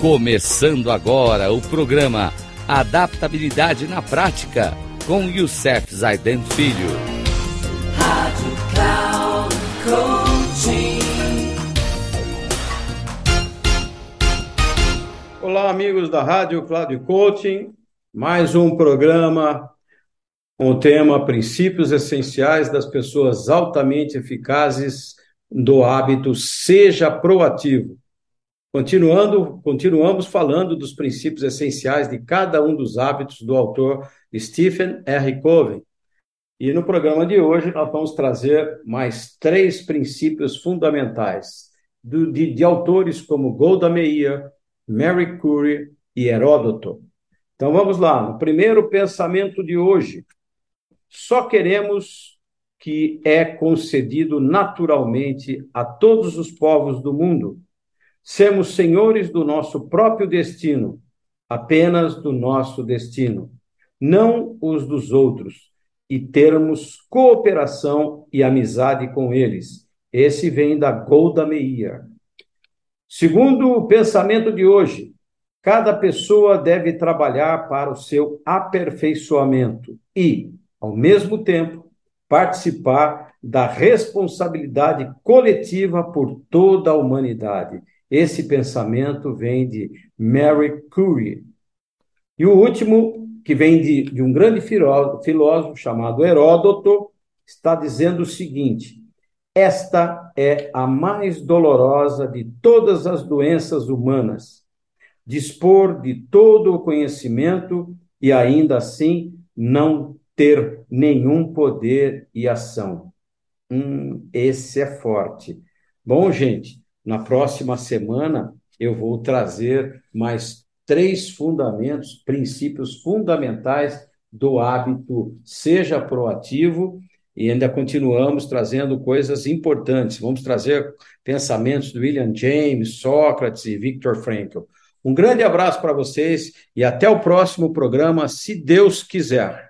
Começando agora o programa Adaptabilidade na Prática com Youssef Zaiden Filho. Rádio Cloud Coaching. Olá, amigos da Rádio Cloud Coaching. Mais um programa com o tema Princípios Essenciais das Pessoas Altamente Eficazes do Hábito Seja Proativo. Continuando, continuamos falando dos princípios essenciais de cada um dos hábitos do autor Stephen R. Covey. E no programa de hoje nós vamos trazer mais três princípios fundamentais do, de, de autores como Golda Meir, Mary Curie e Heródoto. Então vamos lá, no primeiro pensamento de hoje. Só queremos que é concedido naturalmente a todos os povos do mundo sermos senhores do nosso próprio destino, apenas do nosso destino, não os dos outros, e termos cooperação e amizade com eles. Esse vem da Golda Meir. Segundo o pensamento de hoje, cada pessoa deve trabalhar para o seu aperfeiçoamento e, ao mesmo tempo, participar da responsabilidade coletiva por toda a humanidade. Esse pensamento vem de Mary Curie. E o último, que vem de, de um grande filósofo chamado Heródoto, está dizendo o seguinte: esta é a mais dolorosa de todas as doenças humanas. Dispor de todo o conhecimento e ainda assim não ter nenhum poder e ação. Hum, esse é forte. Bom, gente, na próxima semana, eu vou trazer mais três fundamentos, princípios fundamentais do hábito seja proativo e ainda continuamos trazendo coisas importantes. Vamos trazer pensamentos do William James, Sócrates e Viktor Frankl. Um grande abraço para vocês e até o próximo programa, se Deus quiser.